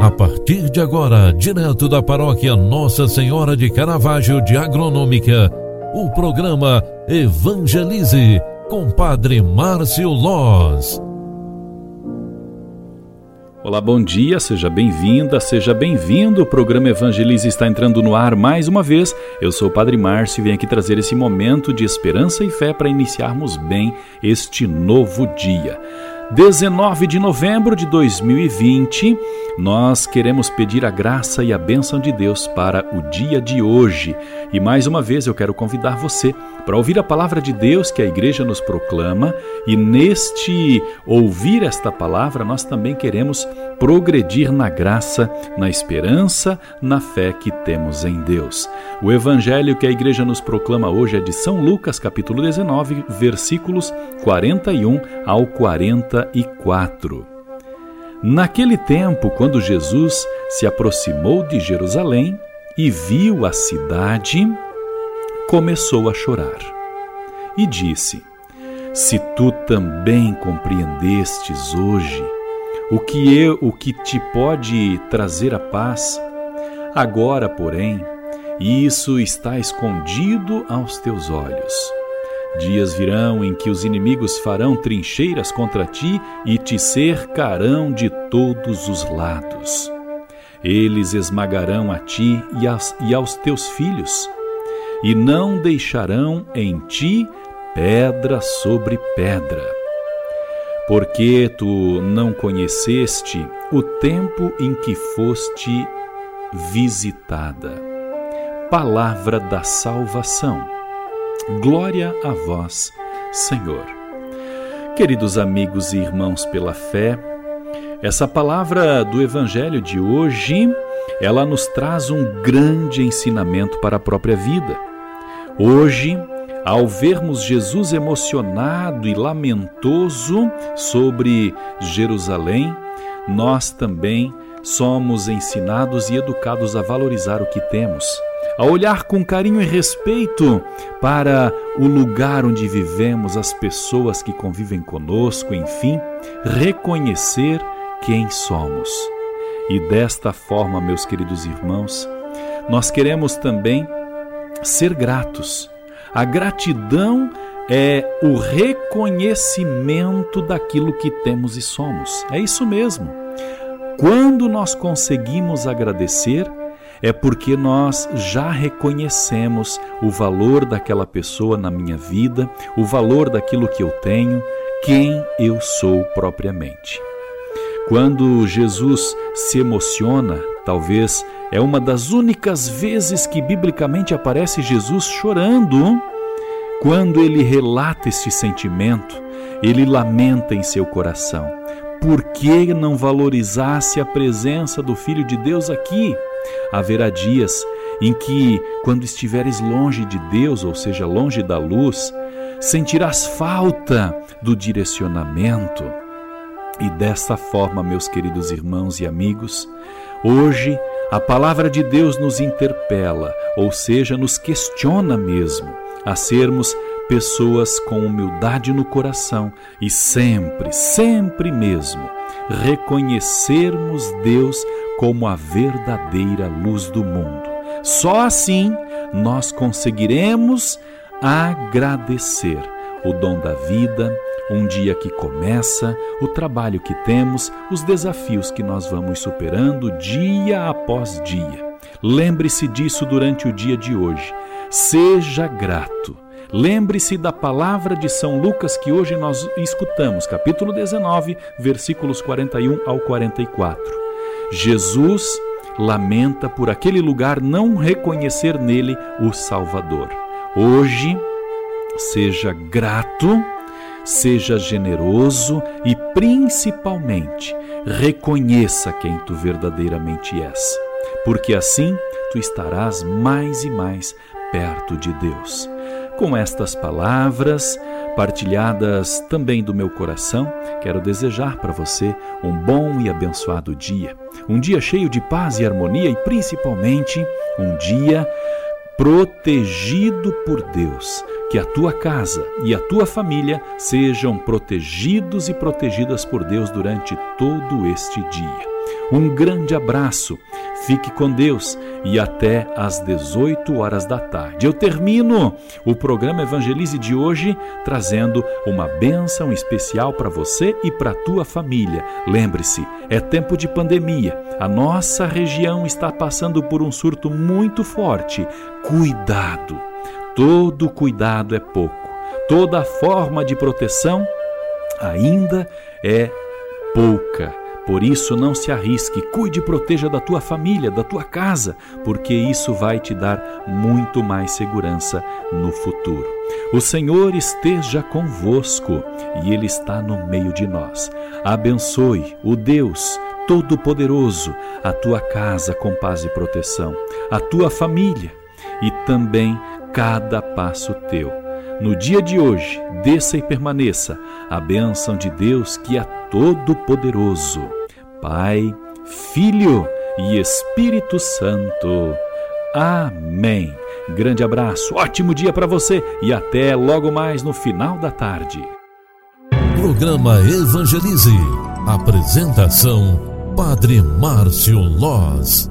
A partir de agora, direto da paróquia Nossa Senhora de Caravaggio de Agronômica, o programa Evangelize com Padre Márcio Loz. Olá, bom dia, seja bem-vinda, seja bem-vindo. O programa Evangelize está entrando no ar mais uma vez. Eu sou o Padre Márcio e venho aqui trazer esse momento de esperança e fé para iniciarmos bem este novo dia. 19 de novembro de 2020, nós queremos pedir a graça e a bênção de Deus para o dia de hoje. E mais uma vez eu quero convidar você para ouvir a palavra de Deus que a igreja nos proclama, e neste ouvir esta palavra, nós também queremos progredir na graça, na esperança, na fé que temos em Deus. O evangelho que a igreja nos proclama hoje é de São Lucas, capítulo 19, versículos 41 ao 44. Naquele tempo, quando Jesus se aproximou de Jerusalém e viu a cidade, começou a chorar e disse: Se tu também compreendestes hoje o que eu, o que te pode trazer a paz, agora, porém, isso está escondido aos teus olhos. Dias virão em que os inimigos farão trincheiras contra ti e te cercarão de todos os lados. Eles esmagarão a ti e aos, e aos teus filhos e não deixarão em ti pedra sobre pedra. Porque tu não conheceste o tempo em que foste visitada. Palavra da salvação. Glória a vós, Senhor. Queridos amigos e irmãos pela fé, essa palavra do evangelho de hoje, ela nos traz um grande ensinamento para a própria vida. Hoje, ao vermos Jesus emocionado e lamentoso sobre Jerusalém, nós também somos ensinados e educados a valorizar o que temos, a olhar com carinho e respeito para o lugar onde vivemos, as pessoas que convivem conosco, enfim, reconhecer quem somos. E desta forma, meus queridos irmãos, nós queremos também ser gratos. A gratidão é o reconhecimento daquilo que temos e somos. É isso mesmo. Quando nós conseguimos agradecer, é porque nós já reconhecemos o valor daquela pessoa na minha vida, o valor daquilo que eu tenho, quem eu sou propriamente. Quando Jesus se emociona, talvez é uma das únicas vezes que biblicamente aparece Jesus chorando. Quando ele relata este sentimento, ele lamenta em seu coração. Por que não valorizasse a presença do Filho de Deus aqui? Haverá dias em que, quando estiveres longe de Deus, ou seja, longe da luz, sentirás falta do direcionamento. E desta forma, meus queridos irmãos e amigos, hoje a palavra de Deus nos interpela, ou seja, nos questiona mesmo, a sermos pessoas com humildade no coração e sempre, sempre mesmo, reconhecermos Deus como a verdadeira luz do mundo. Só assim nós conseguiremos agradecer o dom da vida, um dia que começa, o trabalho que temos, os desafios que nós vamos superando dia após dia. Lembre-se disso durante o dia de hoje. Seja grato. Lembre-se da palavra de São Lucas que hoje nós escutamos, capítulo 19, versículos 41 ao 44. Jesus lamenta por aquele lugar não reconhecer nele o Salvador. Hoje, seja grato seja generoso e, principalmente, reconheça quem tu verdadeiramente és, porque assim tu estarás mais e mais perto de Deus. Com estas palavras, partilhadas também do meu coração, quero desejar para você um bom e abençoado dia. Um dia cheio de paz e harmonia e principalmente um dia protegido por Deus que a tua casa e a tua família sejam protegidos e protegidas por Deus durante todo este dia. Um grande abraço, fique com Deus e até às 18 horas da tarde. Eu termino o programa Evangelize de hoje trazendo uma bênção especial para você e para tua família. Lembre-se, é tempo de pandemia. A nossa região está passando por um surto muito forte. Cuidado! Todo cuidado é pouco. Toda forma de proteção ainda é pouca. Por isso, não se arrisque, cuide e proteja da tua família, da tua casa, porque isso vai te dar muito mais segurança no futuro. O Senhor esteja convosco e Ele está no meio de nós. Abençoe o Deus Todo-Poderoso, a tua casa com paz e proteção, a tua família e também cada passo teu. No dia de hoje, desça e permaneça a bênção de Deus que é todo-poderoso. Pai, Filho e Espírito Santo. Amém. Grande abraço, ótimo dia para você e até logo mais no final da tarde. Programa Evangelize. Apresentação: Padre Márcio Loz.